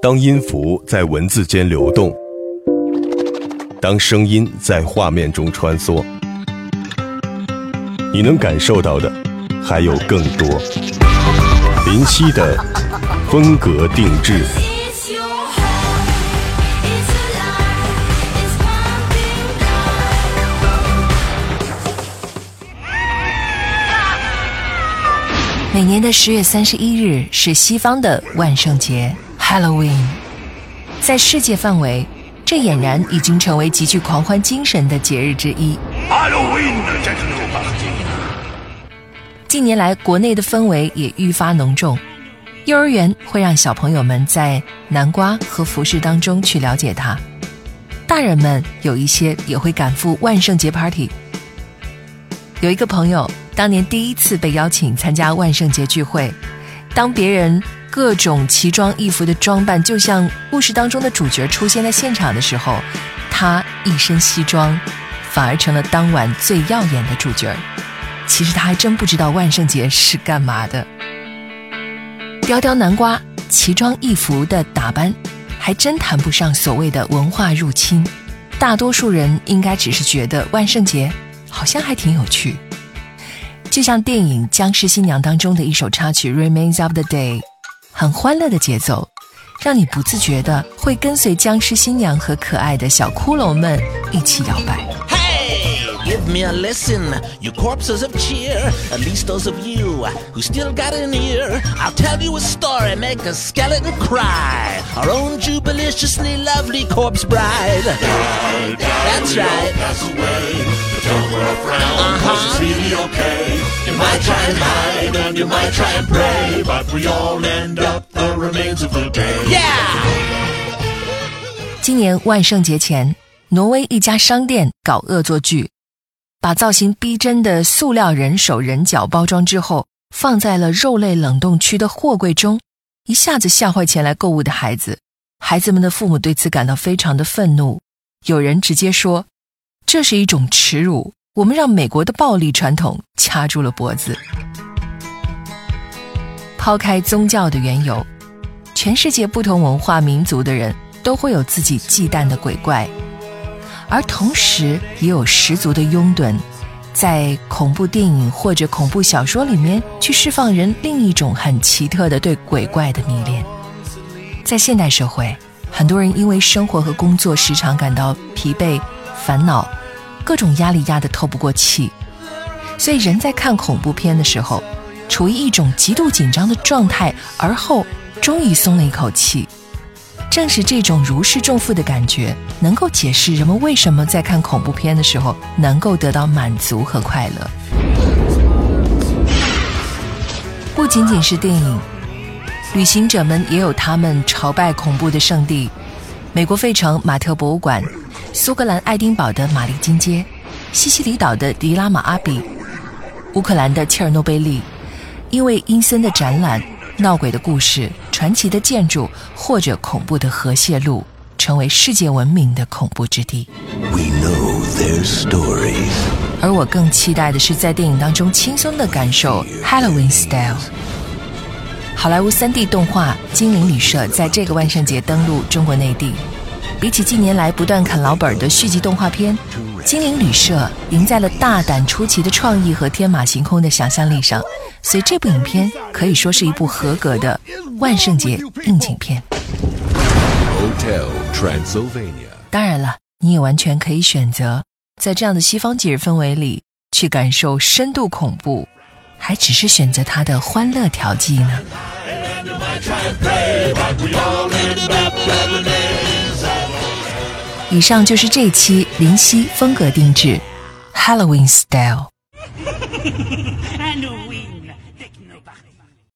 当音符在文字间流动，当声音在画面中穿梭，你能感受到的还有更多。林夕的风格定制。每年的十月三十一日是西方的万圣节 （Halloween），在世界范围，这俨然已经成为极具狂欢精神的节日之一。近年来，国内的氛围也愈发浓重，幼儿园会让小朋友们在南瓜和服饰当中去了解它，大人们有一些也会赶赴万圣节 party。有一个朋友。当年第一次被邀请参加万圣节聚会，当别人各种奇装异服的装扮，就像故事当中的主角出现在现场的时候，他一身西装，反而成了当晚最耀眼的主角。其实他还真不知道万圣节是干嘛的。雕雕南瓜奇装异服的打扮，还真谈不上所谓的文化入侵。大多数人应该只是觉得万圣节好像还挺有趣。就像电影《僵尸新娘》当中的一首插曲《Remains of the Day》，很欢乐的节奏，让你不自觉的会跟随僵尸新娘和可爱的小骷髅们一起摇摆。Give me a lesson, you corpses of cheer, at least those of you who still got an ear. I'll tell you a story, make a skeleton cry. Our own jubiliciously lovely corpse bride. That's right. Pass away, but don't wear a frown, uh-huh. it's really okay. You might try and hide and you might try and pray, but we all end up the remains of the day. Yeah! 今年万圣节前，挪威一家商店搞恶作剧，把造型逼真的塑料人手人脚包装之后，放在了肉类冷冻区的货柜中，一下子吓坏前来购物的孩子。孩子们的父母对此感到非常的愤怒，有人直接说：“这是一种耻辱，我们让美国的暴力传统掐住了脖子。”抛开宗教的缘由，全世界不同文化民族的人都会有自己忌惮的鬼怪。而同时也有十足的拥趸，在恐怖电影或者恐怖小说里面去释放人另一种很奇特的对鬼怪的迷恋。在现代社会，很多人因为生活和工作时常感到疲惫、烦恼，各种压力压得透不过气，所以人在看恐怖片的时候，处于一种极度紧张的状态，而后终于松了一口气。正是这种如释重负的感觉，能够解释人们为什么在看恐怖片的时候能够得到满足和快乐。不仅仅是电影，旅行者们也有他们朝拜恐怖的圣地：美国费城马特博物馆、苏格兰爱丁堡的玛丽金街、西西里岛的迪拉马阿比、乌克兰的切尔诺贝利，因为阴森的展览、闹鬼的故事。传奇的建筑或者恐怖的核泄露，成为世界闻名的恐怖之地。We know their stories 而我更期待的是在电影当中轻松的感受 Halloween style。好莱坞 3D 动画《精灵旅社》在这个万圣节登陆中国内地。比起近年来不断啃老本的续集动画片，《精灵旅社》赢在了大胆出奇的创意和天马行空的想象力上，所以这部影片可以说是一部合格的。万圣节应景片。当然了，你也完全可以选择在这样的西方节日氛围里去感受深度恐怖，还只是选择它的欢乐调剂呢。以上就是这期林夕风格定制 Halloween Style。